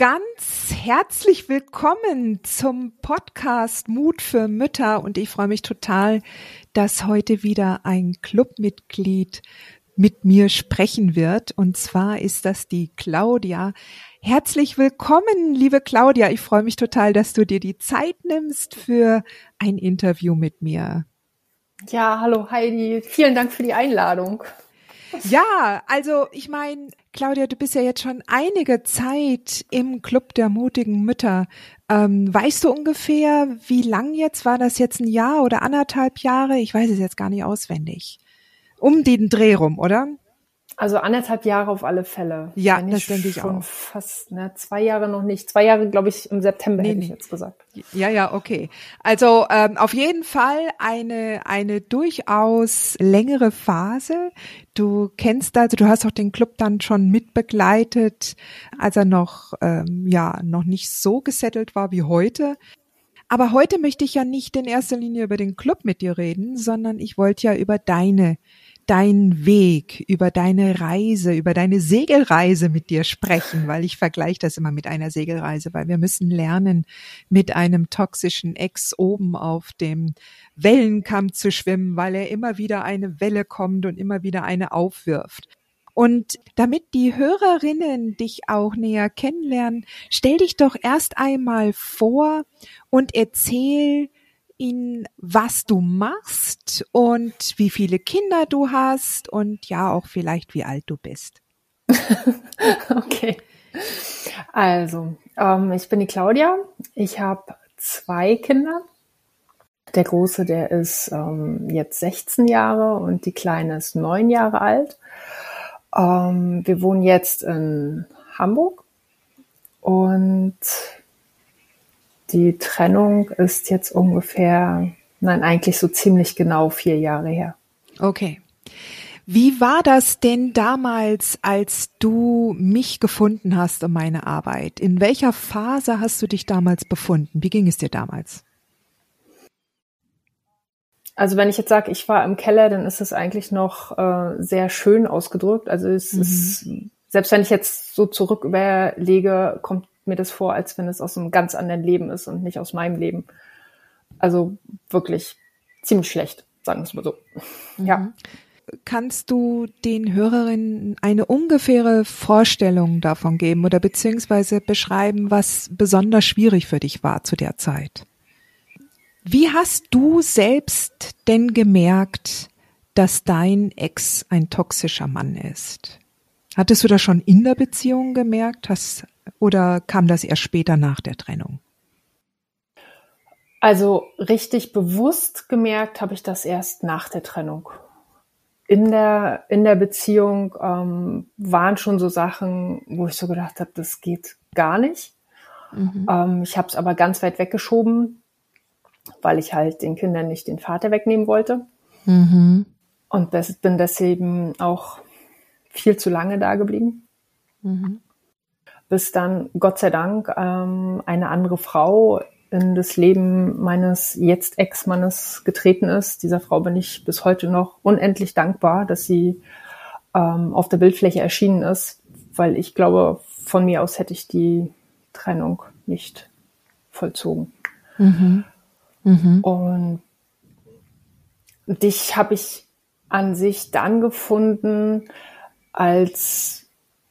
Ganz herzlich willkommen zum Podcast Mut für Mütter und ich freue mich total, dass heute wieder ein Clubmitglied mit mir sprechen wird und zwar ist das die Claudia. Herzlich willkommen, liebe Claudia. Ich freue mich total, dass du dir die Zeit nimmst für ein Interview mit mir. Ja, hallo Heidi. Vielen Dank für die Einladung. Ja, also ich meine, Claudia, du bist ja jetzt schon einige Zeit im Club der mutigen Mütter. Ähm, weißt du ungefähr, wie lang jetzt? War das jetzt ein Jahr oder anderthalb Jahre? Ich weiß es jetzt gar nicht auswendig. Um den Dreh rum, oder? Also anderthalb Jahre auf alle Fälle. Ja, das denke ich auch. Fast, ne, zwei Jahre noch nicht. Zwei Jahre, glaube ich, im September nee, hätte nee. ich jetzt gesagt. Ja, ja, okay. Also ähm, auf jeden Fall eine eine durchaus längere Phase. Du kennst also, du hast auch den Club dann schon mitbegleitet, als er noch ähm, ja noch nicht so gesettelt war wie heute. Aber heute möchte ich ja nicht in erster Linie über den Club mit dir reden, sondern ich wollte ja über deine deinen Weg, über deine Reise, über deine Segelreise mit dir sprechen, weil ich vergleiche das immer mit einer Segelreise, weil wir müssen lernen, mit einem toxischen Ex oben auf dem Wellenkamm zu schwimmen, weil er immer wieder eine Welle kommt und immer wieder eine aufwirft. Und damit die Hörerinnen dich auch näher kennenlernen, stell dich doch erst einmal vor und erzähl, ihnen, was du machst und wie viele Kinder du hast und ja auch vielleicht wie alt du bist. okay. Also, ähm, ich bin die Claudia. Ich habe zwei Kinder. Der große, der ist ähm, jetzt 16 Jahre und die kleine ist neun Jahre alt. Ähm, wir wohnen jetzt in Hamburg und die Trennung ist jetzt ungefähr, nein, eigentlich so ziemlich genau vier Jahre her. Okay. Wie war das denn damals, als du mich gefunden hast und meine Arbeit? In welcher Phase hast du dich damals befunden? Wie ging es dir damals? Also wenn ich jetzt sage, ich war im Keller, dann ist es eigentlich noch äh, sehr schön ausgedrückt. Also es mhm. ist, selbst wenn ich jetzt so zurück überlege, kommt mir das vor, als wenn es aus einem ganz anderen Leben ist und nicht aus meinem Leben. Also wirklich ziemlich schlecht, sagen wir es mal so. Mhm. Ja. Kannst du den Hörerinnen eine ungefähre Vorstellung davon geben oder beziehungsweise beschreiben, was besonders schwierig für dich war zu der Zeit? Wie hast du selbst denn gemerkt, dass dein Ex ein toxischer Mann ist? Hattest du das schon in der Beziehung gemerkt? Hast, oder kam das erst später nach der Trennung? Also richtig bewusst gemerkt habe ich das erst nach der Trennung. In der, in der Beziehung ähm, waren schon so Sachen, wo ich so gedacht habe, das geht gar nicht. Mhm. Ähm, ich habe es aber ganz weit weggeschoben, weil ich halt den Kindern nicht den Vater wegnehmen wollte. Mhm. Und bin deswegen auch viel zu lange da geblieben. Mhm bis dann Gott sei Dank ähm, eine andere Frau in das Leben meines jetzt Ex-Mannes getreten ist. Dieser Frau bin ich bis heute noch unendlich dankbar, dass sie ähm, auf der Bildfläche erschienen ist, weil ich glaube, von mir aus hätte ich die Trennung nicht vollzogen. Mhm. Mhm. Und dich habe ich an sich dann gefunden, als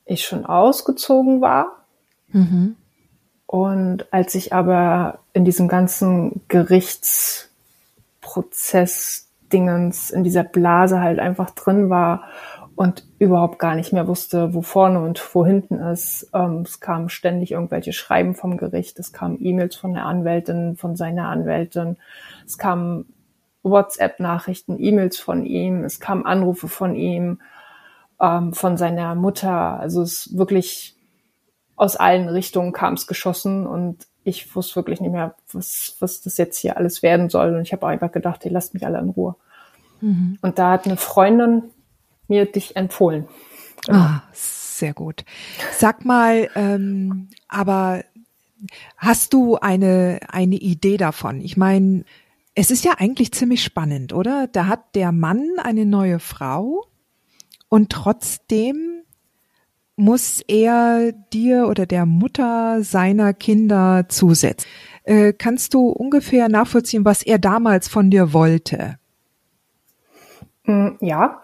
ich schon ausgezogen war. Mhm. Und als ich aber in diesem ganzen Gerichtsprozess Dingens in dieser Blase halt einfach drin war und überhaupt gar nicht mehr wusste, wo vorne und wo hinten ist. Ähm, es kamen ständig irgendwelche Schreiben vom Gericht, es kamen E-Mails von der Anwältin, von seiner Anwältin, es kamen WhatsApp-Nachrichten, E-Mails von ihm, es kamen Anrufe von ihm, ähm, von seiner Mutter. Also es wirklich aus allen Richtungen kam es geschossen und ich wusste wirklich nicht mehr, was, was das jetzt hier alles werden soll. Und ich habe einfach gedacht, ihr lasst mich alle in Ruhe. Mhm. Und da hat eine Freundin mir dich empfohlen. Genau. Ah, sehr gut. Sag mal, ähm, aber hast du eine, eine Idee davon? Ich meine, es ist ja eigentlich ziemlich spannend, oder? Da hat der Mann eine neue Frau und trotzdem muss er dir oder der Mutter seiner Kinder zusetzen. Äh, kannst du ungefähr nachvollziehen, was er damals von dir wollte? Mm, ja.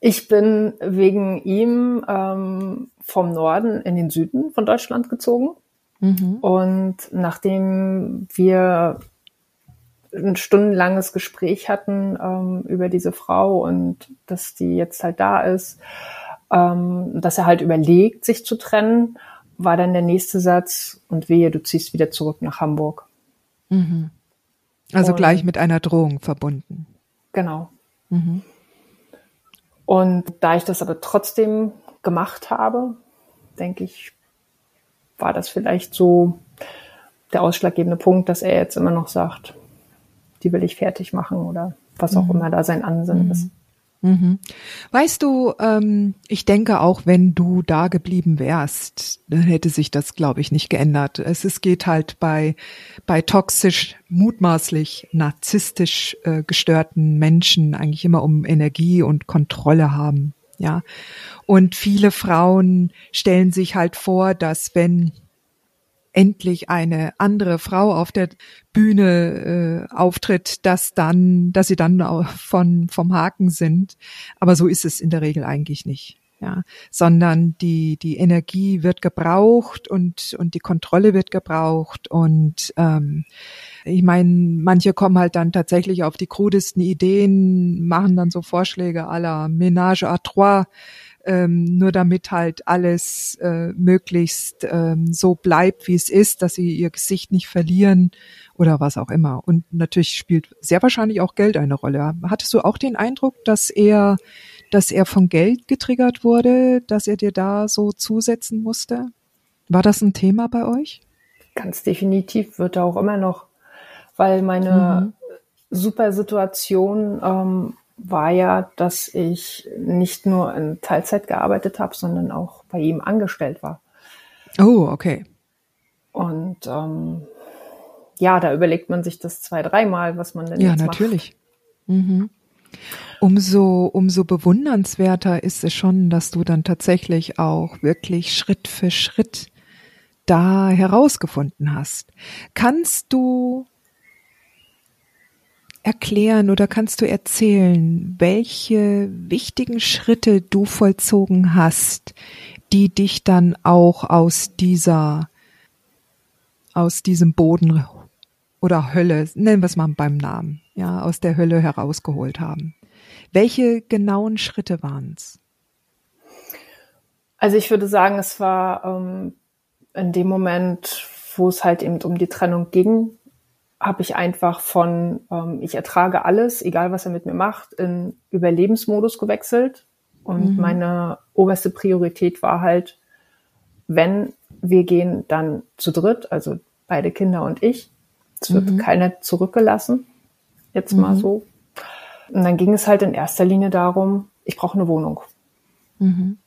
Ich bin wegen ihm ähm, vom Norden in den Süden von Deutschland gezogen. Mhm. Und nachdem wir ein stundenlanges Gespräch hatten ähm, über diese Frau und dass die jetzt halt da ist, ähm, dass er halt überlegt, sich zu trennen, war dann der nächste Satz und wehe, du ziehst wieder zurück nach Hamburg. Mhm. Also und, gleich mit einer Drohung verbunden. Genau. Mhm. Und da ich das aber trotzdem gemacht habe, denke ich, war das vielleicht so der ausschlaggebende Punkt, dass er jetzt immer noch sagt, die will ich fertig machen oder was auch mhm. immer da sein Ansinnen mhm. ist. Mhm. Weißt du, ähm, ich denke auch, wenn du da geblieben wärst, dann hätte sich das, glaube ich, nicht geändert. Es, es geht halt bei, bei toxisch, mutmaßlich narzisstisch äh, gestörten Menschen eigentlich immer um Energie und Kontrolle haben. Ja. Und viele Frauen stellen sich halt vor, dass wenn endlich eine andere Frau auf der Bühne äh, auftritt, dass dann, dass sie dann von vom Haken sind. Aber so ist es in der Regel eigentlich nicht. Ja, sondern die die Energie wird gebraucht und und die Kontrolle wird gebraucht und ähm, ich meine, manche kommen halt dann tatsächlich auf die krudesten Ideen, machen dann so Vorschläge aller Ménage à trois, ähm, nur damit halt alles äh, möglichst ähm, so bleibt, wie es ist, dass sie ihr Gesicht nicht verlieren oder was auch immer. Und natürlich spielt sehr wahrscheinlich auch Geld eine Rolle. Hattest du auch den Eindruck, dass er, dass er von Geld getriggert wurde, dass er dir da so zusetzen musste? War das ein Thema bei euch? Ganz definitiv wird er auch immer noch, weil meine mhm. super Situation ähm, war ja, dass ich nicht nur in Teilzeit gearbeitet habe, sondern auch bei ihm angestellt war. Oh, okay. Und ähm, ja, da überlegt man sich das zwei, dreimal, was man denn ja, jetzt macht. Ja, natürlich. Mhm. Umso, umso bewundernswerter ist es schon, dass du dann tatsächlich auch wirklich Schritt für Schritt da herausgefunden hast. Kannst du erklären oder kannst du erzählen, welche wichtigen Schritte du vollzogen hast, die dich dann auch aus dieser, aus diesem Boden oder Hölle, nennen wir es mal beim Namen, ja, aus der Hölle herausgeholt haben? Welche genauen Schritte waren es? Also ich würde sagen, es war ähm, in dem Moment, wo es halt eben um die Trennung ging, habe ich einfach von ähm, ich ertrage alles, egal was er mit mir macht, in Überlebensmodus gewechselt. Und mhm. meine oberste Priorität war halt, wenn wir gehen, dann zu dritt, also beide Kinder und ich. Es wird mhm. keiner zurückgelassen. Jetzt mhm. mal so. Und dann ging es halt in erster Linie darum, ich brauche eine Wohnung. Mhm.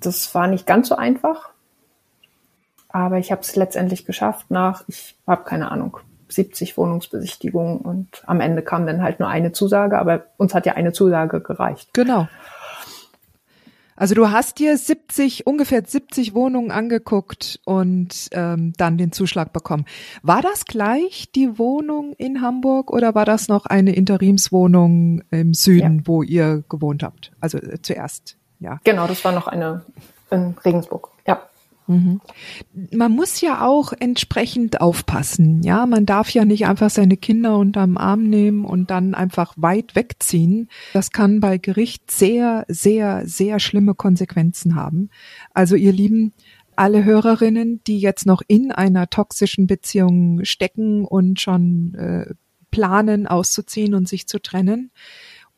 Das war nicht ganz so einfach, aber ich habe es letztendlich geschafft nach, ich habe keine Ahnung, 70 Wohnungsbesichtigungen und am Ende kam dann halt nur eine Zusage, aber uns hat ja eine Zusage gereicht. Genau. Also du hast dir 70, ungefähr 70 Wohnungen angeguckt und ähm, dann den Zuschlag bekommen. War das gleich die Wohnung in Hamburg oder war das noch eine Interimswohnung im Süden, ja. wo ihr gewohnt habt? Also äh, zuerst, ja. Genau, das war noch eine in Regensburg, ja. Mhm. Man muss ja auch entsprechend aufpassen. Ja, man darf ja nicht einfach seine Kinder unterm Arm nehmen und dann einfach weit wegziehen. Das kann bei Gericht sehr, sehr, sehr schlimme Konsequenzen haben. Also ihr Lieben, alle Hörerinnen, die jetzt noch in einer toxischen Beziehung stecken und schon äh, planen, auszuziehen und sich zu trennen,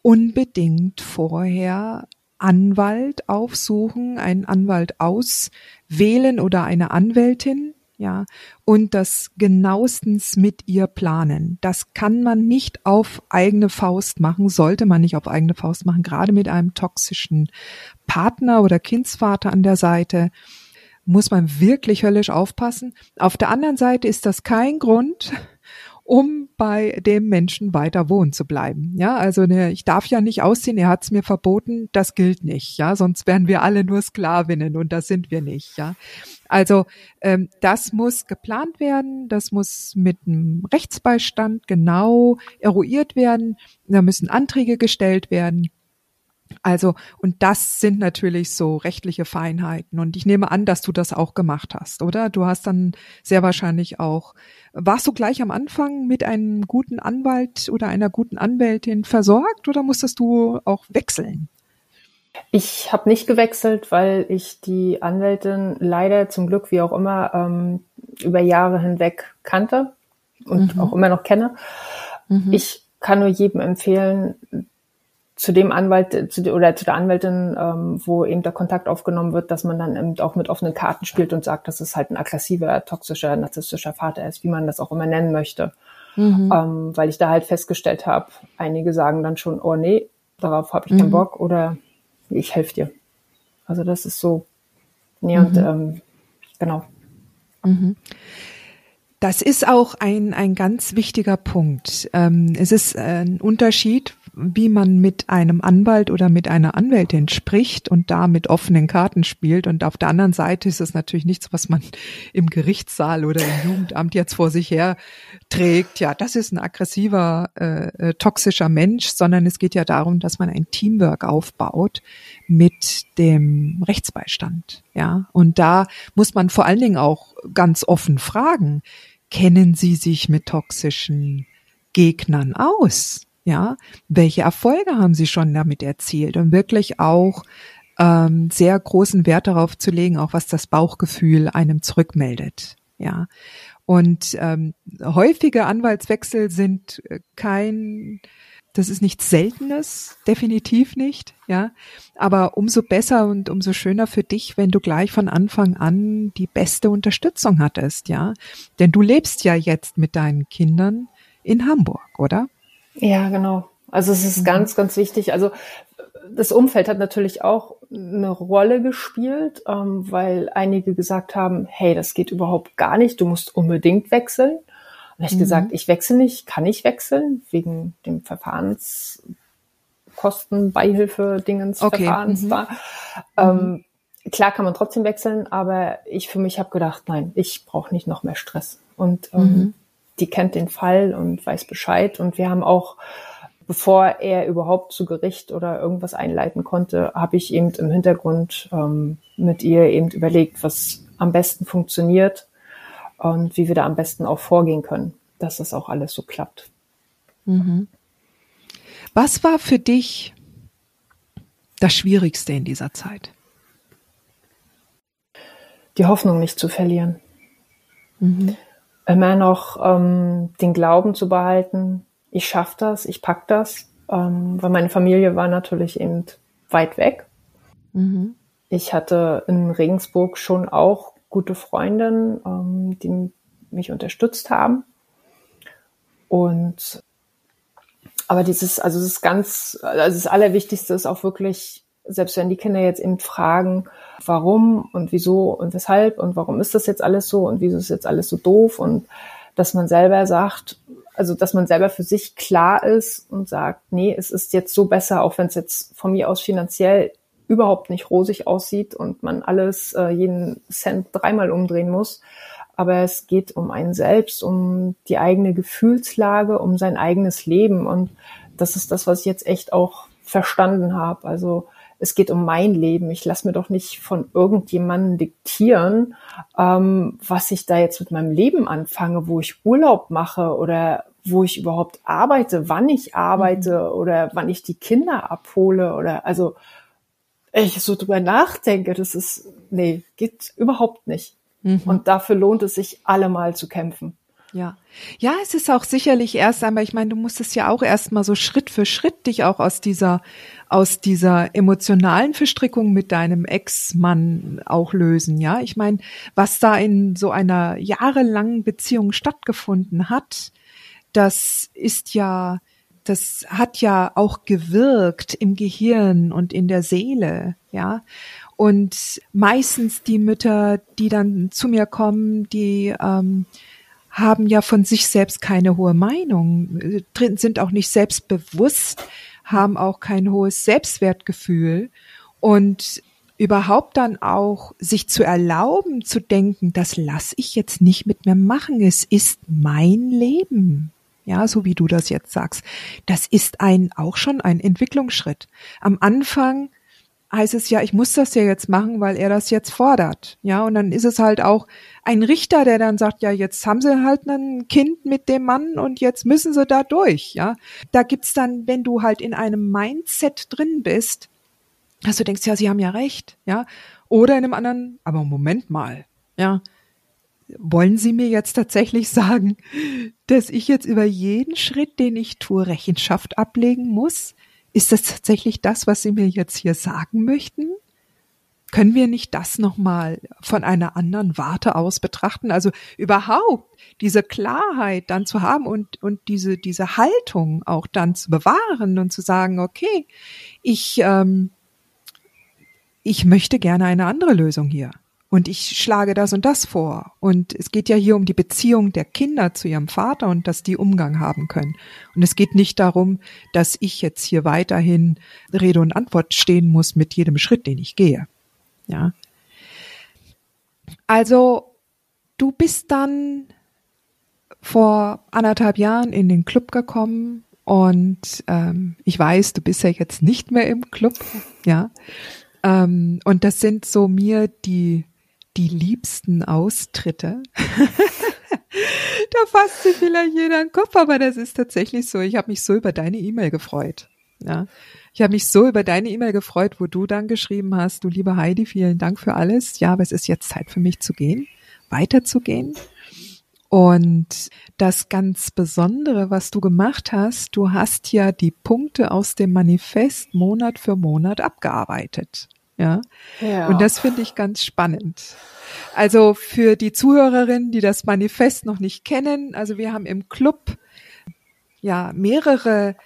unbedingt vorher Anwalt aufsuchen, einen Anwalt auswählen oder eine Anwältin, ja, und das genauestens mit ihr planen. Das kann man nicht auf eigene Faust machen, sollte man nicht auf eigene Faust machen, gerade mit einem toxischen Partner oder Kindsvater an der Seite muss man wirklich höllisch aufpassen. Auf der anderen Seite ist das kein Grund, um bei dem Menschen weiter wohnen zu bleiben. Ja, also ne, ich darf ja nicht ausziehen, er hat es mir verboten, das gilt nicht, ja, sonst wären wir alle nur Sklavinnen und das sind wir nicht, ja. Also ähm, das muss geplant werden, das muss mit einem Rechtsbeistand genau eruiert werden, da müssen Anträge gestellt werden. Also, und das sind natürlich so rechtliche Feinheiten. Und ich nehme an, dass du das auch gemacht hast, oder? Du hast dann sehr wahrscheinlich auch, warst du gleich am Anfang mit einem guten Anwalt oder einer guten Anwältin versorgt oder musstest du auch wechseln? Ich habe nicht gewechselt, weil ich die Anwältin leider zum Glück, wie auch immer, ähm, über Jahre hinweg kannte und mhm. auch immer noch kenne. Mhm. Ich kann nur jedem empfehlen, zu dem Anwalt zu, oder zu der Anwältin, ähm, wo eben der Kontakt aufgenommen wird, dass man dann eben auch mit offenen Karten spielt und sagt, dass es halt ein aggressiver, toxischer, narzisstischer Vater ist, wie man das auch immer nennen möchte. Mhm. Ähm, weil ich da halt festgestellt habe, einige sagen dann schon, oh nee, darauf habe ich mhm. keinen Bock oder ich helfe dir. Also das ist so, nee, mhm. und ähm, genau. Mhm. Das ist auch ein, ein ganz wichtiger Punkt. Ähm, es ist ein Unterschied, wie man mit einem Anwalt oder mit einer Anwältin spricht und da mit offenen Karten spielt. Und auf der anderen Seite ist es natürlich nichts, was man im Gerichtssaal oder im Jugendamt jetzt vor sich her trägt. Ja, das ist ein aggressiver, äh, äh toxischer Mensch, sondern es geht ja darum, dass man ein Teamwork aufbaut mit dem Rechtsbeistand. Ja, und da muss man vor allen Dingen auch ganz offen fragen, kennen Sie sich mit toxischen Gegnern aus? Ja, welche Erfolge haben Sie schon damit erzielt? Und wirklich auch ähm, sehr großen Wert darauf zu legen, auch was das Bauchgefühl einem zurückmeldet. Ja, und ähm, häufige Anwaltswechsel sind äh, kein, das ist nichts Seltenes, definitiv nicht, ja. Aber umso besser und umso schöner für dich, wenn du gleich von Anfang an die beste Unterstützung hattest, ja. Denn du lebst ja jetzt mit deinen Kindern in Hamburg, oder? Ja, genau. Also es ist mhm. ganz, ganz wichtig. Also das Umfeld hat natürlich auch eine Rolle gespielt, ähm, weil einige gesagt haben, hey, das geht überhaupt gar nicht, du musst unbedingt wechseln. Und ich mhm. gesagt, ich wechsle nicht, kann ich wechseln, wegen dem Verfahrenskosten, Beihilfe, Dingens, okay. Verfahrens mhm. da. Ähm, klar kann man trotzdem wechseln, aber ich für mich habe gedacht, nein, ich brauche nicht noch mehr Stress. Und ähm, mhm die kennt den Fall und weiß Bescheid. Und wir haben auch, bevor er überhaupt zu Gericht oder irgendwas einleiten konnte, habe ich eben im Hintergrund ähm, mit ihr eben überlegt, was am besten funktioniert und wie wir da am besten auch vorgehen können, dass das auch alles so klappt. Mhm. Was war für dich das Schwierigste in dieser Zeit? Die Hoffnung nicht zu verlieren. Mhm immer noch ähm, den Glauben zu behalten, ich schaffe das, ich pack das, ähm, weil meine Familie war natürlich eben weit weg. Mhm. Ich hatte in Regensburg schon auch gute Freundinnen, ähm, die mich unterstützt haben. Und aber dieses, also das ist ganz, also das Allerwichtigste ist auch wirklich selbst wenn die Kinder jetzt eben fragen, warum und wieso und weshalb und warum ist das jetzt alles so und wieso ist jetzt alles so doof und dass man selber sagt, also dass man selber für sich klar ist und sagt, nee, es ist jetzt so besser, auch wenn es jetzt von mir aus finanziell überhaupt nicht rosig aussieht und man alles, äh, jeden Cent dreimal umdrehen muss. Aber es geht um einen selbst, um die eigene Gefühlslage, um sein eigenes Leben. Und das ist das, was ich jetzt echt auch verstanden habe. Also es geht um mein Leben. Ich lasse mir doch nicht von irgendjemandem diktieren, ähm, was ich da jetzt mit meinem Leben anfange, wo ich Urlaub mache oder wo ich überhaupt arbeite, wann ich arbeite mhm. oder wann ich die Kinder abhole oder also ich so drüber nachdenke, das ist, nee, geht überhaupt nicht. Mhm. Und dafür lohnt es sich allemal zu kämpfen. Ja. Ja, es ist auch sicherlich erst einmal, ich meine, du musstest ja auch erstmal so Schritt für Schritt dich auch aus dieser, aus dieser emotionalen Verstrickung mit deinem Ex-Mann auch lösen, ja. Ich meine, was da in so einer jahrelangen Beziehung stattgefunden hat, das ist ja, das hat ja auch gewirkt im Gehirn und in der Seele, ja. Und meistens die Mütter, die dann zu mir kommen, die ähm, haben ja von sich selbst keine hohe Meinung, sind auch nicht selbstbewusst, haben auch kein hohes Selbstwertgefühl und überhaupt dann auch sich zu erlauben zu denken, das lasse ich jetzt nicht mit mir machen, es ist mein Leben. Ja, so wie du das jetzt sagst. Das ist ein, auch schon ein Entwicklungsschritt. Am Anfang heißt es ja, ich muss das ja jetzt machen, weil er das jetzt fordert. Ja, und dann ist es halt auch ein Richter, der dann sagt, ja, jetzt haben sie halt ein Kind mit dem Mann und jetzt müssen sie da durch. Ja, da gibt's dann, wenn du halt in einem Mindset drin bist, dass du denkst, ja, sie haben ja recht. Ja, oder in einem anderen, aber Moment mal. Ja, wollen Sie mir jetzt tatsächlich sagen, dass ich jetzt über jeden Schritt, den ich tue, Rechenschaft ablegen muss? Ist das tatsächlich das, was Sie mir jetzt hier sagen möchten? Können wir nicht das nochmal von einer anderen Warte aus betrachten? Also überhaupt diese Klarheit dann zu haben und, und diese, diese Haltung auch dann zu bewahren und zu sagen, okay, ich, ähm, ich möchte gerne eine andere Lösung hier und ich schlage das und das vor. Und es geht ja hier um die Beziehung der Kinder zu ihrem Vater und dass die Umgang haben können. Und es geht nicht darum, dass ich jetzt hier weiterhin Rede und Antwort stehen muss mit jedem Schritt, den ich gehe. Ja. Also, du bist dann vor anderthalb Jahren in den Club gekommen und ähm, ich weiß, du bist ja jetzt nicht mehr im Club, ja. Ähm, und das sind so mir die die liebsten Austritte. da fasst sich vielleicht jeder den Kopf, aber das ist tatsächlich so. Ich habe mich so über deine E-Mail gefreut. Ja, ich habe mich so über deine E-Mail gefreut, wo du dann geschrieben hast, du liebe Heidi, vielen Dank für alles. Ja, aber es ist jetzt Zeit für mich zu gehen, weiterzugehen. Und das ganz Besondere, was du gemacht hast, du hast ja die Punkte aus dem Manifest Monat für Monat abgearbeitet. Ja. ja. Und das finde ich ganz spannend. Also für die Zuhörerinnen, die das Manifest noch nicht kennen, also wir haben im Club ja mehrere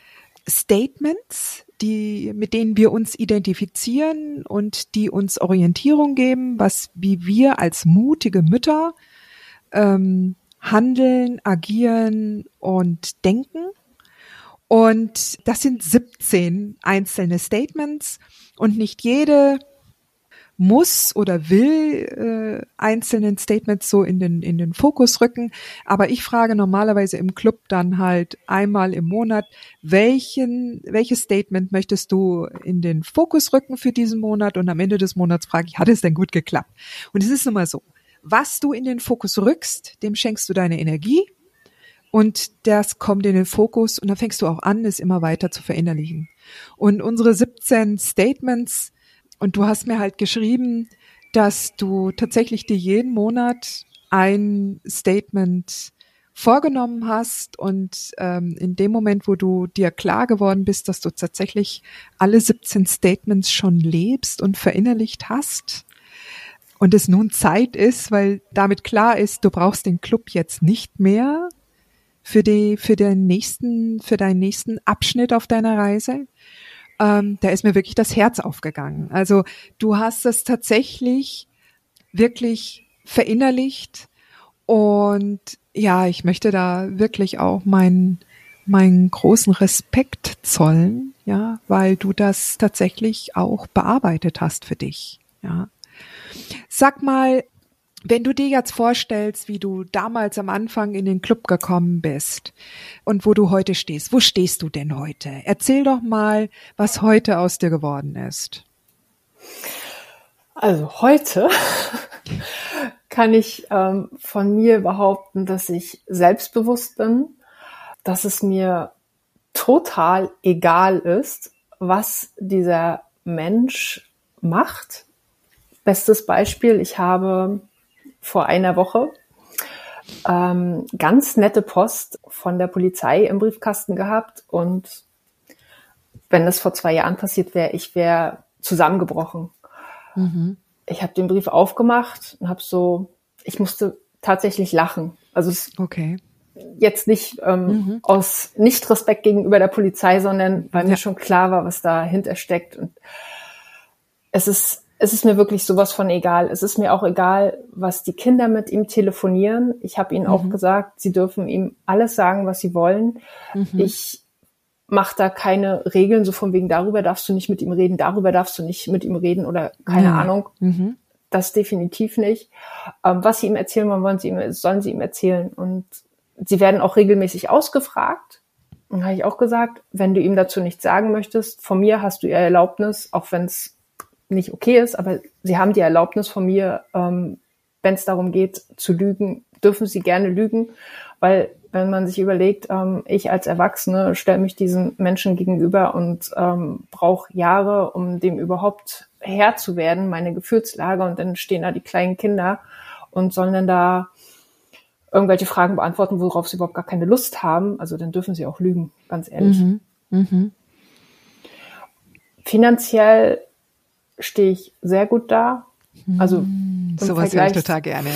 Statements, die, mit denen wir uns identifizieren und die uns Orientierung geben, was, wie wir als mutige Mütter ähm, handeln, agieren und denken. Und das sind 17 einzelne Statements und nicht jede muss oder will äh, einzelnen Statements so in den in den Fokus rücken, aber ich frage normalerweise im Club dann halt einmal im Monat, welchen welches Statement möchtest du in den Fokus rücken für diesen Monat? Und am Ende des Monats frage ich, hat es denn gut geklappt? Und es ist nun mal so, was du in den Fokus rückst, dem schenkst du deine Energie und das kommt in den Fokus und dann fängst du auch an, es immer weiter zu verinnerlichen. Und unsere 17 Statements, und du hast mir halt geschrieben, dass du tatsächlich dir jeden Monat ein Statement vorgenommen hast und ähm, in dem Moment, wo du dir klar geworden bist, dass du tatsächlich alle 17 Statements schon lebst und verinnerlicht hast und es nun Zeit ist, weil damit klar ist, du brauchst den Club jetzt nicht mehr für die für den nächsten für deinen nächsten Abschnitt auf deiner Reise, ähm, da ist mir wirklich das Herz aufgegangen. Also du hast es tatsächlich wirklich verinnerlicht und ja, ich möchte da wirklich auch meinen meinen großen Respekt zollen, ja, weil du das tatsächlich auch bearbeitet hast für dich, ja. Sag mal, wenn du dir jetzt vorstellst, wie du damals am Anfang in den Club gekommen bist und wo du heute stehst, wo stehst du denn heute? Erzähl doch mal, was heute aus dir geworden ist. Also heute kann ich ähm, von mir behaupten, dass ich selbstbewusst bin, dass es mir total egal ist, was dieser Mensch macht. Bestes Beispiel, ich habe vor einer Woche ähm, ganz nette Post von der Polizei im Briefkasten gehabt und wenn das vor zwei Jahren passiert wäre, ich wäre zusammengebrochen. Mhm. Ich habe den Brief aufgemacht und habe so, ich musste tatsächlich lachen. Also es okay. jetzt nicht ähm, mhm. aus nicht Respekt gegenüber der Polizei, sondern weil ja. mir schon klar war, was dahinter steckt. Und es ist es ist mir wirklich sowas von egal. Es ist mir auch egal, was die Kinder mit ihm telefonieren. Ich habe ihnen mhm. auch gesagt, sie dürfen ihm alles sagen, was sie wollen. Mhm. Ich mache da keine Regeln, so von wegen darüber darfst du nicht mit ihm reden, darüber darfst du nicht mit ihm reden oder keine mhm. Ahnung. Mhm. Das definitiv nicht. Ähm, was sie ihm erzählen wollen, wollen sie ihm, sollen sie ihm erzählen. Und sie werden auch regelmäßig ausgefragt. Und habe ich auch gesagt, wenn du ihm dazu nichts sagen möchtest, von mir hast du ihr Erlaubnis, auch wenn es nicht okay ist, aber sie haben die Erlaubnis von mir, ähm, wenn es darum geht zu lügen, dürfen sie gerne lügen, weil wenn man sich überlegt, ähm, ich als Erwachsene stelle mich diesen Menschen gegenüber und ähm, brauche Jahre, um dem überhaupt Herr zu werden, meine Gefühlslage, und dann stehen da die kleinen Kinder und sollen dann da irgendwelche Fragen beantworten, worauf sie überhaupt gar keine Lust haben. Also dann dürfen sie auch lügen, ganz ehrlich. Mhm. Mhm. Finanziell stehe ich sehr gut da. Also hm, sowas höre ich total gerne.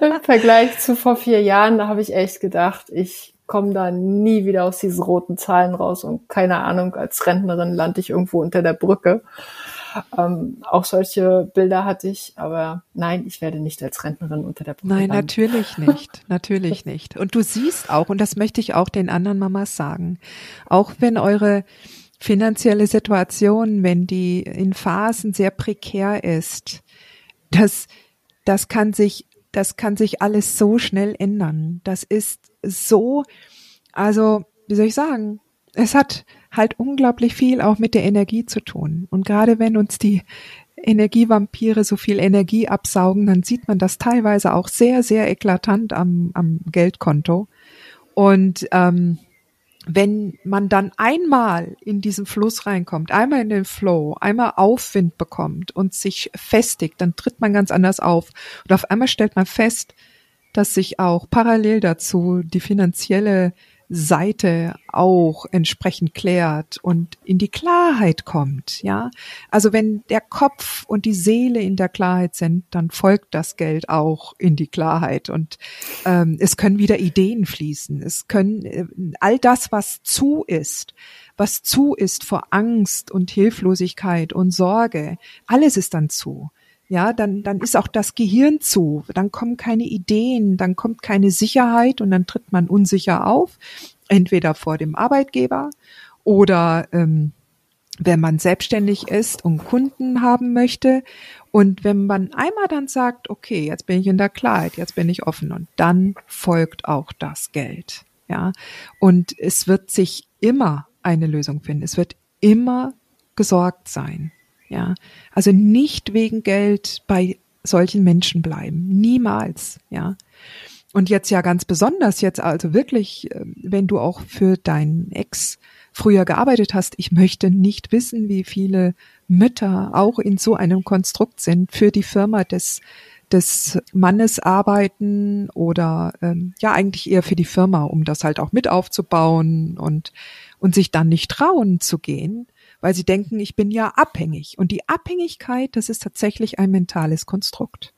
Im Vergleich zu vor vier Jahren, da habe ich echt gedacht, ich komme da nie wieder aus diesen roten Zahlen raus und keine Ahnung, als Rentnerin lande ich irgendwo unter der Brücke. Ähm, auch solche Bilder hatte ich, aber nein, ich werde nicht als Rentnerin unter der Brücke. Nein, landen. natürlich nicht, natürlich nicht. Und du siehst auch, und das möchte ich auch den anderen Mamas sagen, auch wenn eure finanzielle Situation, wenn die in Phasen sehr prekär ist, das, das kann sich, das kann sich alles so schnell ändern. Das ist so, also, wie soll ich sagen? Es hat halt unglaublich viel auch mit der Energie zu tun. Und gerade wenn uns die Energievampire so viel Energie absaugen, dann sieht man das teilweise auch sehr, sehr eklatant am, am Geldkonto. Und ähm, wenn man dann einmal in diesen Fluss reinkommt, einmal in den Flow, einmal Aufwind bekommt und sich festigt, dann tritt man ganz anders auf. Und auf einmal stellt man fest, dass sich auch parallel dazu die finanzielle Seite auch entsprechend klärt und in die Klarheit kommt, ja. Also wenn der Kopf und die Seele in der Klarheit sind, dann folgt das Geld auch in die Klarheit und ähm, es können wieder Ideen fließen. Es können äh, all das, was zu ist, was zu ist vor Angst und Hilflosigkeit und Sorge, alles ist dann zu ja, dann, dann ist auch das Gehirn zu, dann kommen keine Ideen, dann kommt keine Sicherheit und dann tritt man unsicher auf, entweder vor dem Arbeitgeber oder ähm, wenn man selbstständig ist und Kunden haben möchte. Und wenn man einmal dann sagt, okay, jetzt bin ich in der Klarheit, jetzt bin ich offen und dann folgt auch das Geld. Ja, und es wird sich immer eine Lösung finden. Es wird immer gesorgt sein. Ja, also nicht wegen Geld bei solchen Menschen bleiben. Niemals. Ja. Und jetzt ja ganz besonders jetzt also wirklich, ähm, wenn du auch für deinen Ex früher gearbeitet hast, ich möchte nicht wissen, wie viele Mütter auch in so einem Konstrukt sind, für die Firma des des Mannes arbeiten oder ähm, ja eigentlich eher für die Firma, um das halt auch mit aufzubauen und und sich dann nicht trauen zu gehen weil sie denken, ich bin ja abhängig. Und die Abhängigkeit, das ist tatsächlich ein mentales Konstrukt.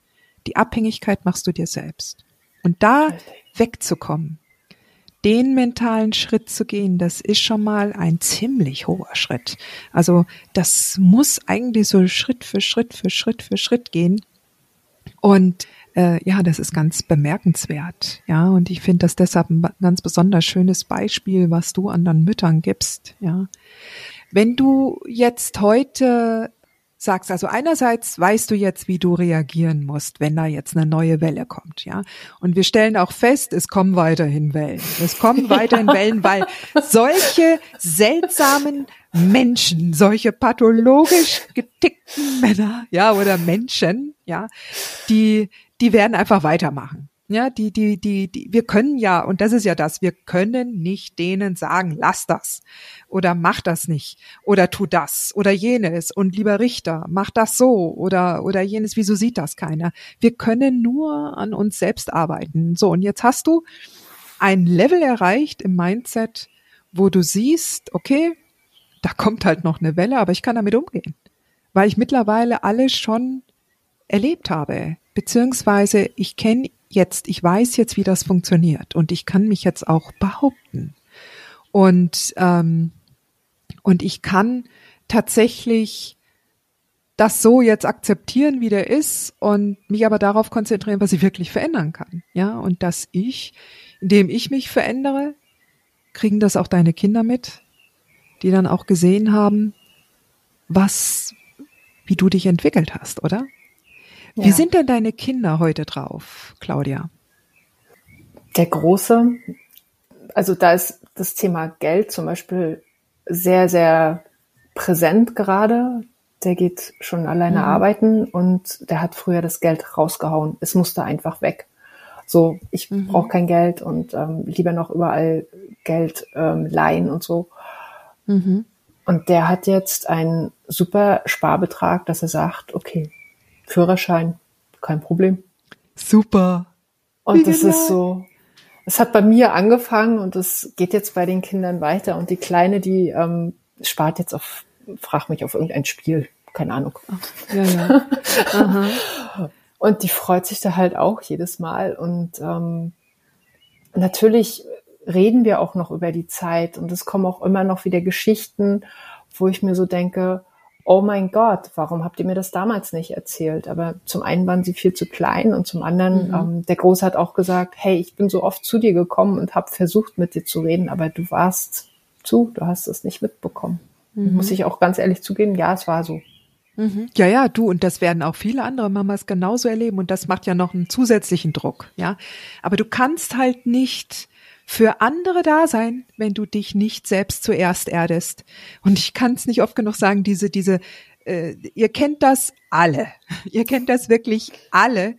Die Abhängigkeit machst du dir selbst. Und da wegzukommen, den mentalen Schritt zu gehen, das ist schon mal ein ziemlich hoher Schritt. Also das muss eigentlich so Schritt für Schritt für Schritt für Schritt gehen. Und äh, ja, das ist ganz bemerkenswert. Ja, und ich finde das deshalb ein ganz besonders schönes Beispiel, was du anderen Müttern gibst. Ja, wenn du jetzt heute sagst. Also einerseits weißt du jetzt, wie du reagieren musst, wenn da jetzt eine neue Welle kommt, ja. Und wir stellen auch fest, es kommen weiterhin Wellen. Es kommen weiterhin Wellen, weil solche seltsamen Menschen, solche pathologisch getickten Männer, ja, oder Menschen, ja, die, die werden einfach weitermachen. Ja, die, die, die, die, wir können ja, und das ist ja das, wir können nicht denen sagen, lass das oder mach das nicht oder tu das oder jenes und lieber Richter, mach das so oder, oder jenes, wieso sieht das keiner? Wir können nur an uns selbst arbeiten. So, und jetzt hast du ein Level erreicht im Mindset, wo du siehst, okay, da kommt halt noch eine Welle, aber ich kann damit umgehen, weil ich mittlerweile alles schon erlebt habe, beziehungsweise ich kenne jetzt, ich weiß jetzt, wie das funktioniert und ich kann mich jetzt auch behaupten. Und, ähm, und ich kann tatsächlich das so jetzt akzeptieren, wie der ist und mich aber darauf konzentrieren, was ich wirklich verändern kann. Ja, und dass ich, indem ich mich verändere, kriegen das auch deine Kinder mit, die dann auch gesehen haben, was, wie du dich entwickelt hast, oder? Ja. Wie sind denn deine Kinder heute drauf, Claudia? Der Große, also da ist das Thema Geld zum Beispiel sehr, sehr präsent gerade. Der geht schon alleine mhm. arbeiten und der hat früher das Geld rausgehauen. Es musste einfach weg. So, ich mhm. brauche kein Geld und ähm, lieber noch überall Geld ähm, leihen und so. Mhm. Und der hat jetzt einen super Sparbetrag, dass er sagt, okay, Führerschein, kein Problem. Super. Und das ist so, es hat bei mir angefangen und es geht jetzt bei den Kindern weiter. Und die Kleine, die ähm, spart jetzt auf, frag mich auf irgendein Spiel, keine Ahnung. Ja, ja. Aha. und die freut sich da halt auch jedes Mal. Und ähm, natürlich reden wir auch noch über die Zeit und es kommen auch immer noch wieder Geschichten, wo ich mir so denke, oh mein Gott, warum habt ihr mir das damals nicht erzählt? Aber zum einen waren sie viel zu klein und zum anderen, mhm. ähm, der Große hat auch gesagt, hey, ich bin so oft zu dir gekommen und habe versucht, mit dir zu reden, aber du warst zu, du hast es nicht mitbekommen. Mhm. Muss ich auch ganz ehrlich zugeben, ja, es war so. Mhm. Ja, ja, du, und das werden auch viele andere Mamas genauso erleben und das macht ja noch einen zusätzlichen Druck, ja. Aber du kannst halt nicht für andere da sein, wenn du dich nicht selbst zuerst erdest. Und ich kann es nicht oft genug sagen, diese, diese, äh, ihr kennt das alle. Ihr kennt das wirklich alle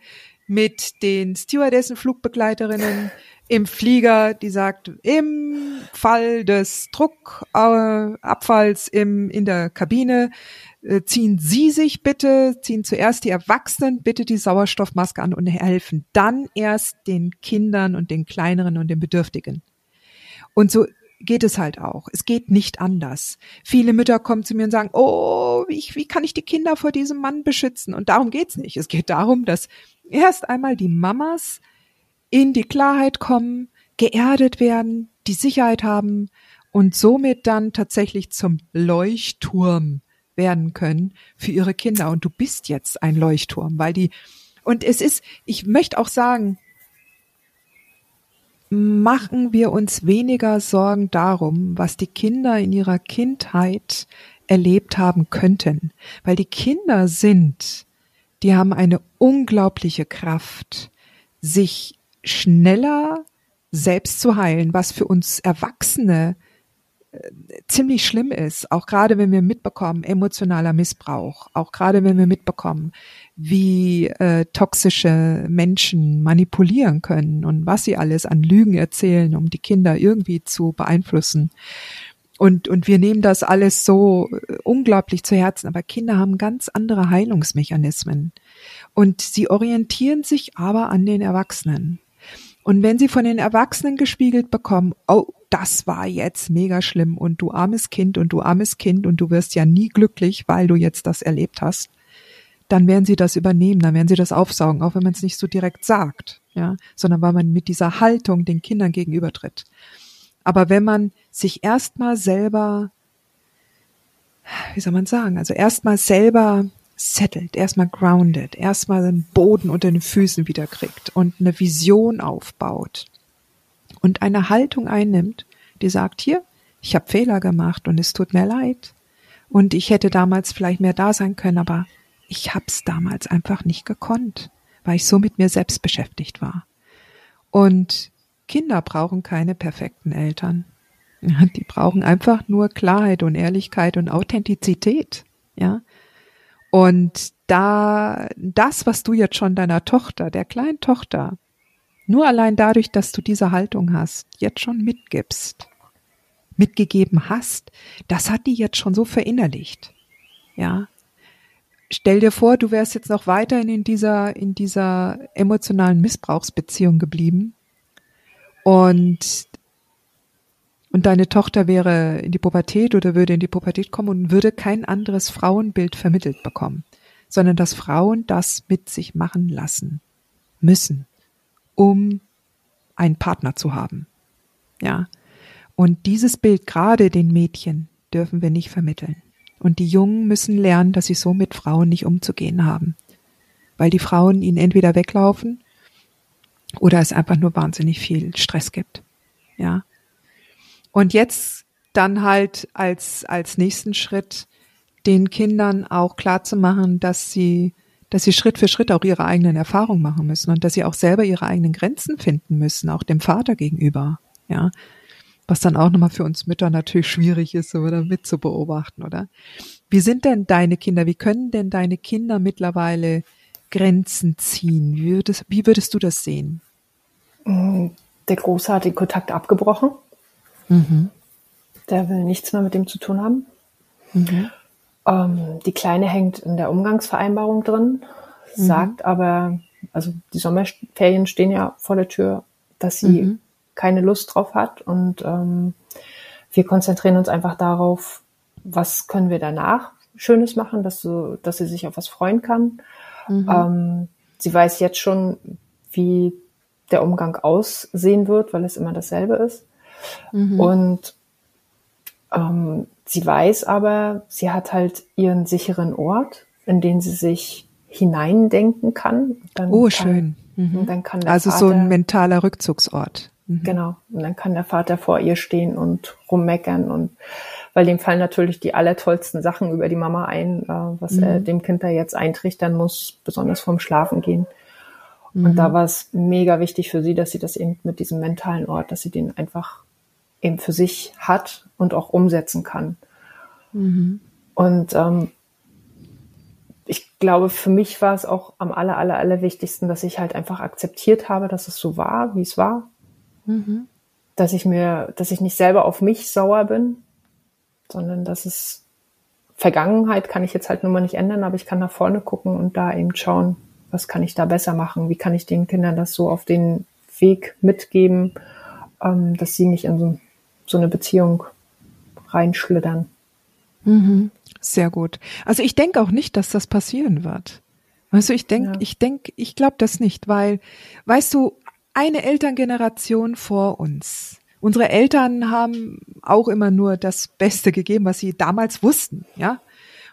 mit den Stewardessen, Flugbegleiterinnen im Flieger, die sagt, im Fall des Druckabfalls im, in der Kabine äh, ziehen Sie sich bitte, ziehen zuerst die Erwachsenen bitte die Sauerstoffmaske an und helfen dann erst den Kindern und den Kleineren und den Bedürftigen. Und so geht es halt auch. Es geht nicht anders. Viele Mütter kommen zu mir und sagen, oh, wie, wie kann ich die Kinder vor diesem Mann beschützen? Und darum geht's nicht. Es geht darum, dass erst einmal die Mamas in die Klarheit kommen, geerdet werden, die Sicherheit haben und somit dann tatsächlich zum Leuchtturm werden können für ihre Kinder. Und du bist jetzt ein Leuchtturm, weil die, und es ist, ich möchte auch sagen, machen wir uns weniger Sorgen darum, was die Kinder in ihrer Kindheit erlebt haben könnten. Weil die Kinder sind, die haben eine unglaubliche Kraft, sich schneller selbst zu heilen, was für uns Erwachsene ziemlich schlimm ist, auch gerade wenn wir mitbekommen, emotionaler Missbrauch, auch gerade wenn wir mitbekommen, wie äh, toxische Menschen manipulieren können und was sie alles an Lügen erzählen, um die Kinder irgendwie zu beeinflussen. Und, und wir nehmen das alles so äh, unglaublich zu Herzen, aber Kinder haben ganz andere Heilungsmechanismen. Und sie orientieren sich aber an den Erwachsenen. Und wenn sie von den Erwachsenen gespiegelt bekommen, oh, das war jetzt mega schlimm und du armes Kind und du armes Kind und du wirst ja nie glücklich, weil du jetzt das erlebt hast, dann werden sie das übernehmen, dann werden sie das aufsaugen, auch wenn man es nicht so direkt sagt, ja, sondern weil man mit dieser Haltung den Kindern gegenübertritt. Aber wenn man sich erstmal selber, wie soll man sagen, also erstmal selber settelt, erstmal grounded, erstmal den Boden unter den Füßen wieder kriegt und eine Vision aufbaut, und eine Haltung einnimmt, die sagt, hier, ich habe Fehler gemacht und es tut mir leid. Und ich hätte damals vielleicht mehr da sein können, aber ich hab's damals einfach nicht gekonnt, weil ich so mit mir selbst beschäftigt war. Und Kinder brauchen keine perfekten Eltern. Die brauchen einfach nur Klarheit und Ehrlichkeit und Authentizität. Ja. Und da, das, was du jetzt schon deiner Tochter, der kleinen Tochter, nur allein dadurch, dass du diese Haltung hast, jetzt schon mitgibst, mitgegeben hast, das hat die jetzt schon so verinnerlicht. Ja. Stell dir vor, du wärst jetzt noch weiterhin in dieser, in dieser emotionalen Missbrauchsbeziehung geblieben und und deine Tochter wäre in die Pubertät oder würde in die Pubertät kommen und würde kein anderes Frauenbild vermittelt bekommen, sondern dass Frauen das mit sich machen lassen müssen, um einen Partner zu haben. Ja. Und dieses Bild gerade den Mädchen dürfen wir nicht vermitteln. Und die Jungen müssen lernen, dass sie so mit Frauen nicht umzugehen haben. Weil die Frauen ihnen entweder weglaufen oder es einfach nur wahnsinnig viel Stress gibt. Ja. Und jetzt dann halt als, als nächsten Schritt den Kindern auch klar zu machen, dass sie, dass sie Schritt für Schritt auch ihre eigenen Erfahrungen machen müssen und dass sie auch selber ihre eigenen Grenzen finden müssen, auch dem Vater gegenüber. Ja. Was dann auch nochmal für uns Mütter natürlich schwierig ist, oder mit zu beobachten, oder? Wie sind denn deine Kinder? Wie können denn deine Kinder mittlerweile Grenzen ziehen? Wie würdest, wie würdest du das sehen? Der Große hat den Kontakt abgebrochen. Mhm. Der will nichts mehr mit dem zu tun haben. Mhm. Ähm, die Kleine hängt in der Umgangsvereinbarung drin, mhm. sagt aber, also die Sommerferien stehen ja vor der Tür, dass sie mhm. keine Lust drauf hat und ähm, wir konzentrieren uns einfach darauf, was können wir danach Schönes machen, dass, so, dass sie sich auf was freuen kann. Mhm. Ähm, sie weiß jetzt schon, wie der Umgang aussehen wird, weil es immer dasselbe ist. Mhm. Und ähm, sie weiß aber, sie hat halt ihren sicheren Ort, in den sie sich hineindenken kann. Dann oh, kann, schön. Mhm. Dann kann also Vater, so ein mentaler Rückzugsort. Mhm. Genau. Und dann kann der Vater vor ihr stehen und rummeckern und weil dem fallen natürlich die allertollsten Sachen über die Mama ein, äh, was mhm. er dem Kind da jetzt eintrichtern muss, besonders vorm Schlafen gehen. Und da mhm. war es mega wichtig für sie, dass sie das eben mit diesem mentalen Ort, dass sie den einfach eben für sich hat und auch umsetzen kann. Mhm. Und ähm, ich glaube, für mich war es auch am aller, aller, aller wichtigsten, dass ich halt einfach akzeptiert habe, dass es so war, wie es war. Mhm. Dass ich mir, dass ich nicht selber auf mich sauer bin, sondern dass es Vergangenheit kann ich jetzt halt nun mal nicht ändern, aber ich kann nach vorne gucken und da eben schauen, was kann ich da besser machen? Wie kann ich den Kindern das so auf den Weg mitgeben, ähm, dass sie nicht in so so eine Beziehung reinschlittern. Mhm. Sehr gut. Also ich denke auch nicht, dass das passieren wird. Also ich denke, ja. ich denke, ich glaube das nicht, weil, weißt du, eine Elterngeneration vor uns. Unsere Eltern haben auch immer nur das Beste gegeben, was sie damals wussten, ja.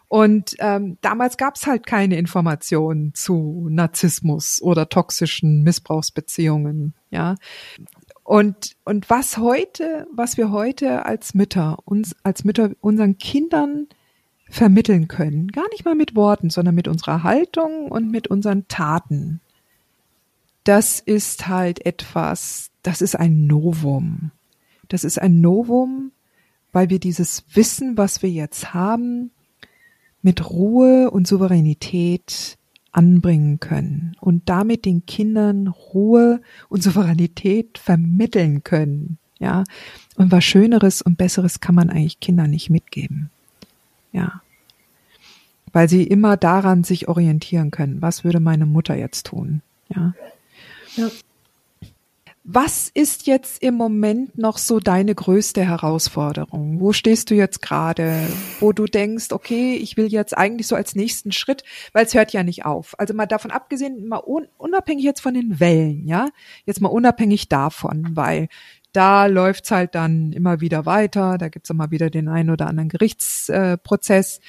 Und ähm, damals gab es halt keine Informationen zu Narzissmus oder toxischen Missbrauchsbeziehungen, ja. Und, und was heute, was wir heute als Mütter, uns, als Mütter unseren Kindern vermitteln können, gar nicht mal mit Worten, sondern mit unserer Haltung und mit unseren Taten, das ist halt etwas, das ist ein Novum. Das ist ein Novum, weil wir dieses Wissen, was wir jetzt haben, mit Ruhe und Souveränität anbringen können und damit den Kindern Ruhe und Souveränität vermitteln können. Ja, und was Schöneres und Besseres kann man eigentlich Kindern nicht mitgeben. Ja, weil sie immer daran sich orientieren können. Was würde meine Mutter jetzt tun? Ja. ja. Was ist jetzt im Moment noch so deine größte Herausforderung? Wo stehst du jetzt gerade, wo du denkst, okay, ich will jetzt eigentlich so als nächsten Schritt, weil es hört ja nicht auf. Also mal davon abgesehen, mal unabhängig jetzt von den Wellen, ja, jetzt mal unabhängig davon, weil da läuft's halt dann immer wieder weiter, da gibt's immer wieder den einen oder anderen Gerichtsprozess.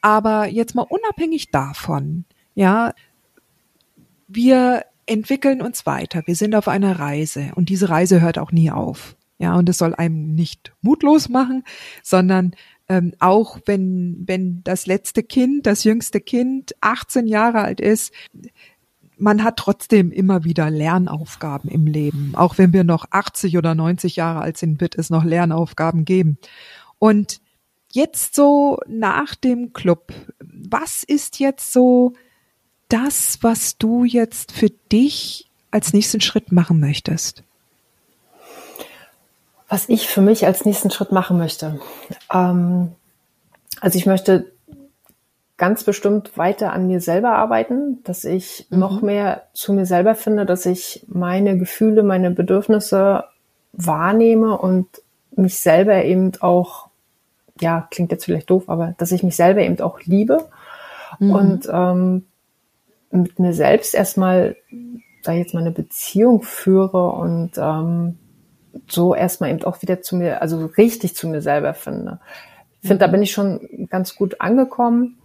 Aber jetzt mal unabhängig davon, ja, wir entwickeln uns weiter. Wir sind auf einer Reise und diese Reise hört auch nie auf. Ja, und es soll einem nicht mutlos machen, sondern ähm, auch wenn, wenn das letzte Kind, das jüngste Kind 18 Jahre alt ist, man hat trotzdem immer wieder Lernaufgaben im Leben. Auch wenn wir noch 80 oder 90 Jahre alt sind, wird es noch Lernaufgaben geben. Und jetzt so nach dem Club, was ist jetzt so das, was du jetzt für dich als nächsten Schritt machen möchtest? Was ich für mich als nächsten Schritt machen möchte. Ähm, also ich möchte ganz bestimmt weiter an mir selber arbeiten, dass ich mhm. noch mehr zu mir selber finde, dass ich meine Gefühle, meine Bedürfnisse wahrnehme und mich selber eben auch, ja, klingt jetzt vielleicht doof, aber dass ich mich selber eben auch liebe mhm. und ähm, mit mir selbst erstmal, da jetzt mal eine Beziehung führe und ähm, so erstmal eben auch wieder zu mir, also richtig zu mir selber finde. Ich finde, da mhm. bin ich schon ganz gut angekommen.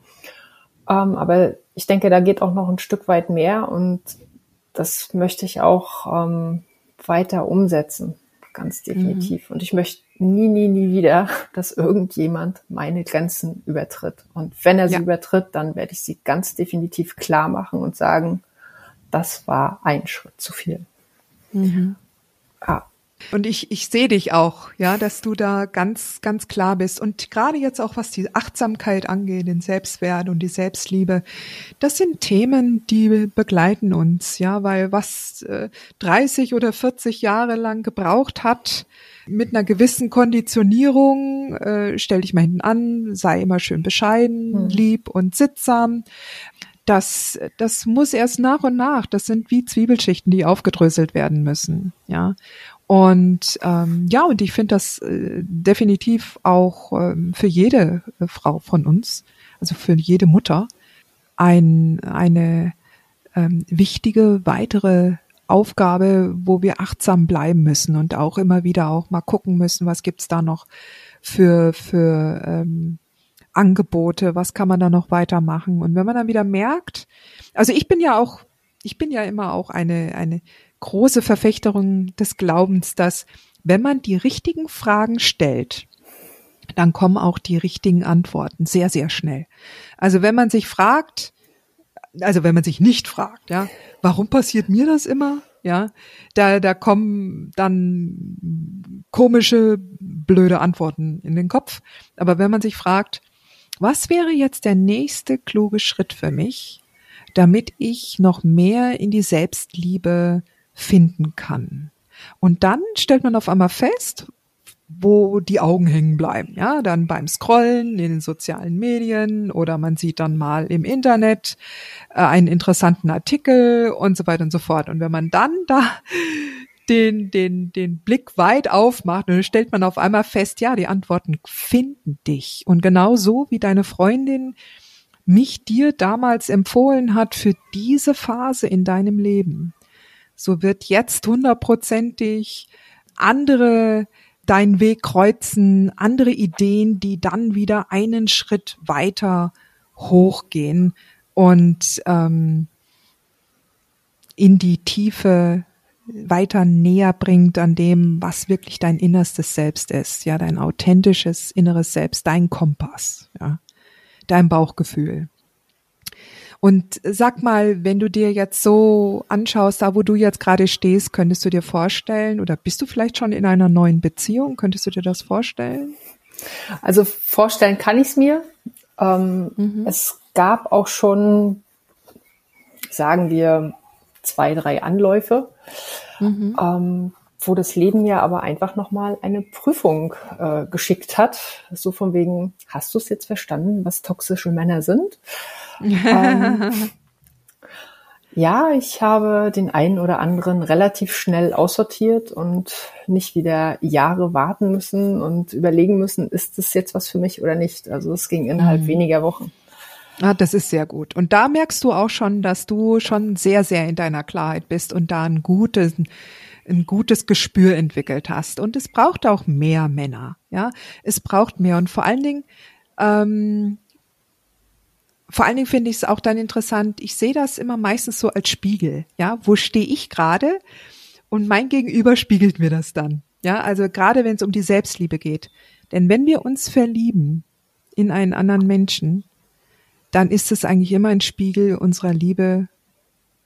Ähm, aber ich denke, da geht auch noch ein Stück weit mehr und das möchte ich auch ähm, weiter umsetzen, ganz definitiv. Mhm. Und ich möchte nie, nie, nie wieder, dass irgendjemand meine Grenzen übertritt. Und wenn er sie ja. übertritt, dann werde ich sie ganz definitiv klar machen und sagen, das war ein Schritt zu viel. Mhm. Ja. Und ich, ich sehe dich auch, ja, dass du da ganz, ganz klar bist. Und gerade jetzt auch, was die Achtsamkeit angeht, den Selbstwert und die Selbstliebe, das sind Themen, die begleiten uns, ja, weil was äh, 30 oder 40 Jahre lang gebraucht hat, mit einer gewissen Konditionierung, äh, stell dich mal hinten an, sei immer schön bescheiden, hm. lieb und sittsam das, das muss erst nach und nach, das sind wie Zwiebelschichten, die aufgedröselt werden müssen, ja. Und ähm, ja, und ich finde das äh, definitiv auch ähm, für jede äh, Frau von uns, also für jede Mutter, ein, eine ähm, wichtige weitere Aufgabe, wo wir achtsam bleiben müssen und auch immer wieder auch mal gucken müssen, was gibt's da noch für, für ähm, Angebote, was kann man da noch weitermachen. Und wenn man dann wieder merkt, also ich bin ja auch, ich bin ja immer auch eine, eine große Verfechterung des Glaubens, dass wenn man die richtigen Fragen stellt, dann kommen auch die richtigen Antworten sehr, sehr schnell. Also wenn man sich fragt, also wenn man sich nicht fragt, ja, warum passiert mir das immer? Ja, da, da kommen dann komische, blöde Antworten in den Kopf. Aber wenn man sich fragt, was wäre jetzt der nächste kluge Schritt für mich, damit ich noch mehr in die Selbstliebe finden kann. Und dann stellt man auf einmal fest, wo die Augen hängen bleiben. Ja, dann beim Scrollen in den sozialen Medien oder man sieht dann mal im Internet äh, einen interessanten Artikel und so weiter und so fort. Und wenn man dann da den, den, den Blick weit aufmacht, dann stellt man auf einmal fest, ja, die Antworten finden dich. Und genau so wie deine Freundin mich dir damals empfohlen hat für diese Phase in deinem Leben so wird jetzt hundertprozentig andere deinen Weg kreuzen, andere Ideen, die dann wieder einen Schritt weiter hochgehen und ähm, in die Tiefe weiter näher bringt an dem, was wirklich dein innerstes Selbst ist, ja, dein authentisches inneres Selbst, dein Kompass, ja, dein Bauchgefühl. Und sag mal, wenn du dir jetzt so anschaust, da wo du jetzt gerade stehst, könntest du dir vorstellen oder bist du vielleicht schon in einer neuen Beziehung? Könntest du dir das vorstellen? Also vorstellen kann ich es mir. Ähm, mhm. Es gab auch schon, sagen wir, zwei, drei Anläufe, mhm. ähm, wo das Leben ja aber einfach nochmal eine Prüfung äh, geschickt hat. So von wegen, hast du es jetzt verstanden, was toxische Männer sind? ähm, ja, ich habe den einen oder anderen relativ schnell aussortiert und nicht wieder Jahre warten müssen und überlegen müssen, ist das jetzt was für mich oder nicht. Also es ging innerhalb mhm. weniger Wochen. Ah, das ist sehr gut. Und da merkst du auch schon, dass du schon sehr, sehr in deiner Klarheit bist und da ein gutes, ein gutes Gespür entwickelt hast. Und es braucht auch mehr Männer. Ja, es braucht mehr. Und vor allen Dingen, ähm, vor allen Dingen finde ich es auch dann interessant, ich sehe das immer meistens so als Spiegel. Ja, wo stehe ich gerade? Und mein Gegenüber spiegelt mir das dann. Ja, also gerade wenn es um die Selbstliebe geht. Denn wenn wir uns verlieben, in einen anderen Menschen, dann ist es eigentlich immer ein Spiegel unserer Liebe,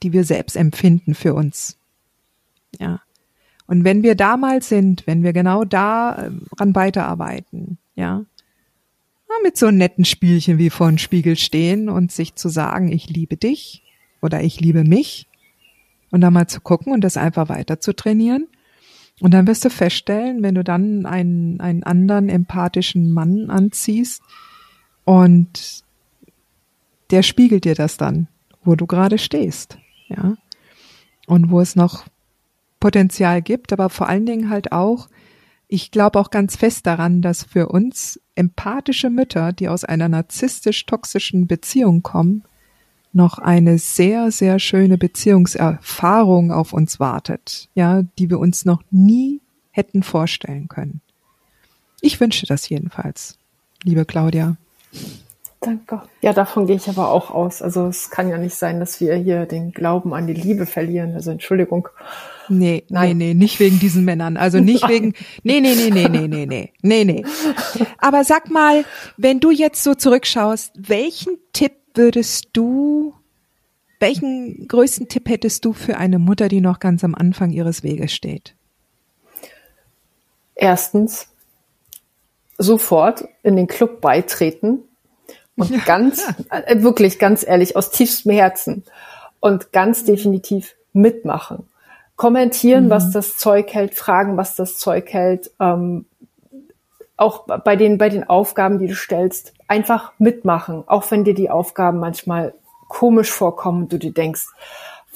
die wir selbst empfinden für uns. Ja. Und wenn wir da mal sind, wenn wir genau daran ähm, weiterarbeiten, ja, mit so netten Spielchen wie vor dem Spiegel stehen und sich zu sagen, ich liebe dich oder ich liebe mich und dann mal zu gucken und das einfach weiter zu trainieren. Und dann wirst du feststellen, wenn du dann einen, einen anderen empathischen Mann anziehst und der spiegelt dir das dann, wo du gerade stehst, ja. Und wo es noch Potenzial gibt, aber vor allen Dingen halt auch, ich glaube auch ganz fest daran, dass für uns empathische Mütter, die aus einer narzisstisch-toxischen Beziehung kommen, noch eine sehr, sehr schöne Beziehungserfahrung auf uns wartet, ja, die wir uns noch nie hätten vorstellen können. Ich wünsche das jedenfalls, liebe Claudia. Danke. Ja, davon gehe ich aber auch aus. Also es kann ja nicht sein, dass wir hier den Glauben an die Liebe verlieren. Also Entschuldigung. Nee, Nein. nee, nee, nicht wegen diesen Männern. Also nicht Nein. wegen. Nee, nee, nee, nee, nee, nee, nee. Nee, nee. Aber sag mal, wenn du jetzt so zurückschaust, welchen Tipp würdest du, welchen größten Tipp hättest du für eine Mutter, die noch ganz am Anfang ihres Weges steht? Erstens, sofort in den Club beitreten und ganz, äh, wirklich ganz ehrlich, aus tiefstem Herzen und ganz definitiv mitmachen kommentieren, mhm. was das Zeug hält, fragen, was das Zeug hält. Ähm, auch bei den, bei den Aufgaben, die du stellst, einfach mitmachen, auch wenn dir die Aufgaben manchmal komisch vorkommen und du dir denkst,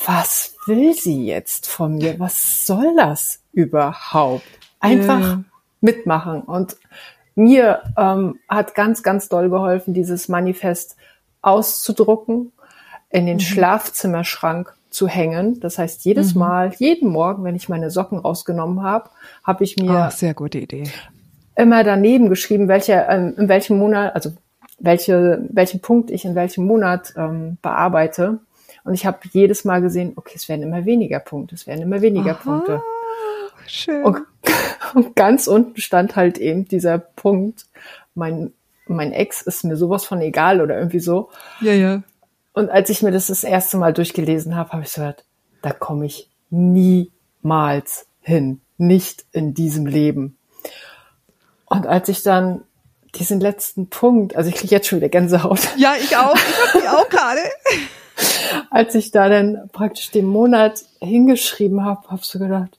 was will sie jetzt von mir? Was soll das überhaupt? Einfach ja. mitmachen. Und mir ähm, hat ganz, ganz doll geholfen, dieses Manifest auszudrucken, in den mhm. Schlafzimmerschrank zu hängen. Das heißt, jedes mhm. Mal, jeden Morgen, wenn ich meine Socken rausgenommen habe, habe ich mir oh, sehr gute Idee. immer daneben geschrieben, welche, ähm, in welchem Monat, also welche, welchen Punkt ich in welchem Monat ähm, bearbeite. Und ich habe jedes Mal gesehen, okay, es werden immer weniger Punkte, es werden immer weniger Aha, Punkte. Schön. Und, und ganz unten stand halt eben dieser Punkt, mein, mein Ex ist mir sowas von egal oder irgendwie so. Ja, ja. Und als ich mir das das erste Mal durchgelesen habe, habe ich so gedacht, da komme ich niemals hin. Nicht in diesem Leben. Und als ich dann diesen letzten Punkt, also ich kriege jetzt schon wieder Gänsehaut. Ja, ich auch. Ich habe die auch gerade. Als ich da dann praktisch den Monat hingeschrieben habe, habe ich so gedacht,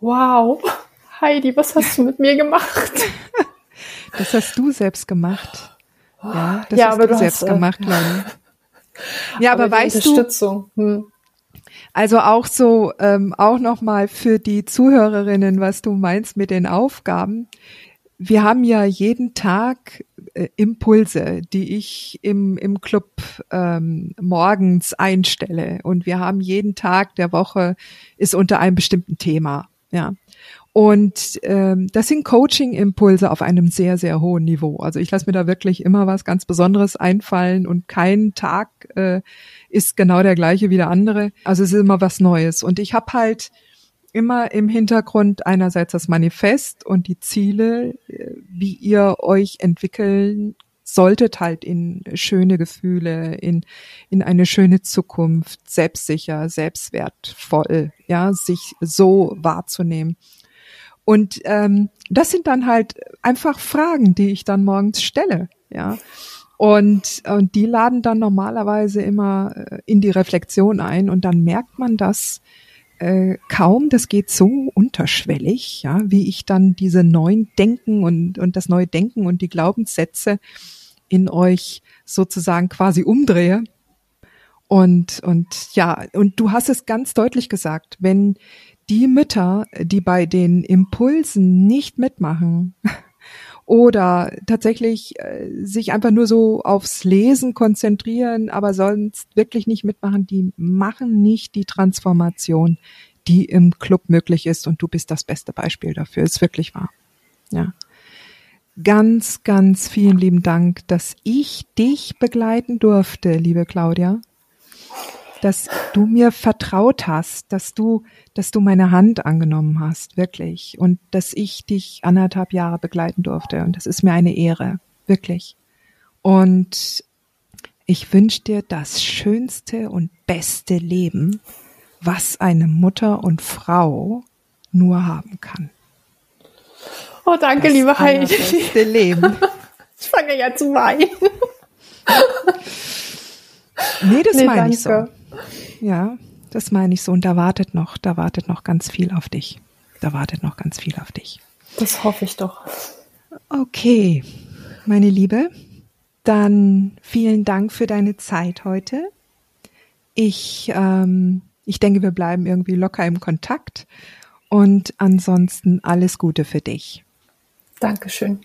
wow, Heidi, was hast du mit mir gemacht? Das hast du selbst gemacht. Ja, das ja, hast aber du, du selbst hast, äh, gemacht, Leute. Ja, aber, aber weißt du, hm. also auch so, ähm, auch nochmal für die Zuhörerinnen, was du meinst mit den Aufgaben. Wir haben ja jeden Tag äh, Impulse, die ich im, im Club ähm, morgens einstelle. Und wir haben jeden Tag der Woche ist unter einem bestimmten Thema. Ja. Und ähm, das sind Coaching-Impulse auf einem sehr, sehr hohen Niveau. Also ich lasse mir da wirklich immer was ganz Besonderes einfallen und kein Tag äh, ist genau der gleiche wie der andere. Also es ist immer was Neues. Und ich habe halt immer im Hintergrund einerseits das Manifest und die Ziele, äh, wie ihr euch entwickeln solltet halt in schöne Gefühle, in, in eine schöne Zukunft, selbstsicher, selbstwertvoll, ja, sich so wahrzunehmen. Und ähm, das sind dann halt einfach Fragen, die ich dann morgens stelle, ja. Und, und die laden dann normalerweise immer äh, in die Reflexion ein und dann merkt man das äh, kaum. Das geht so unterschwellig, ja, wie ich dann diese neuen Denken und, und das neue Denken und die Glaubenssätze in euch sozusagen quasi umdrehe. Und, und ja, und du hast es ganz deutlich gesagt, wenn die Mütter, die bei den Impulsen nicht mitmachen oder tatsächlich äh, sich einfach nur so aufs Lesen konzentrieren, aber sonst wirklich nicht mitmachen, die machen nicht die Transformation, die im Club möglich ist und du bist das beste Beispiel dafür, ist wirklich wahr. Ja. Ganz, ganz vielen lieben Dank, dass ich dich begleiten durfte, liebe Claudia dass du mir vertraut hast, dass du, dass du meine Hand angenommen hast, wirklich. Und dass ich dich anderthalb Jahre begleiten durfte. Und das ist mir eine Ehre, Wirklich. Und ich wünsche dir das schönste und beste Leben, was eine Mutter und Frau nur haben kann. Oh, danke, das liebe Heidi. Das Leben. Ich fange ja zu weinen. Nee, das nee, meine danke. ich so. Ja, das meine ich so. Und da wartet noch, da wartet noch ganz viel auf dich. Da wartet noch ganz viel auf dich. Das hoffe ich doch. Okay, meine Liebe, dann vielen Dank für deine Zeit heute. Ich, ähm, ich denke, wir bleiben irgendwie locker im Kontakt. Und ansonsten alles Gute für dich. Dankeschön.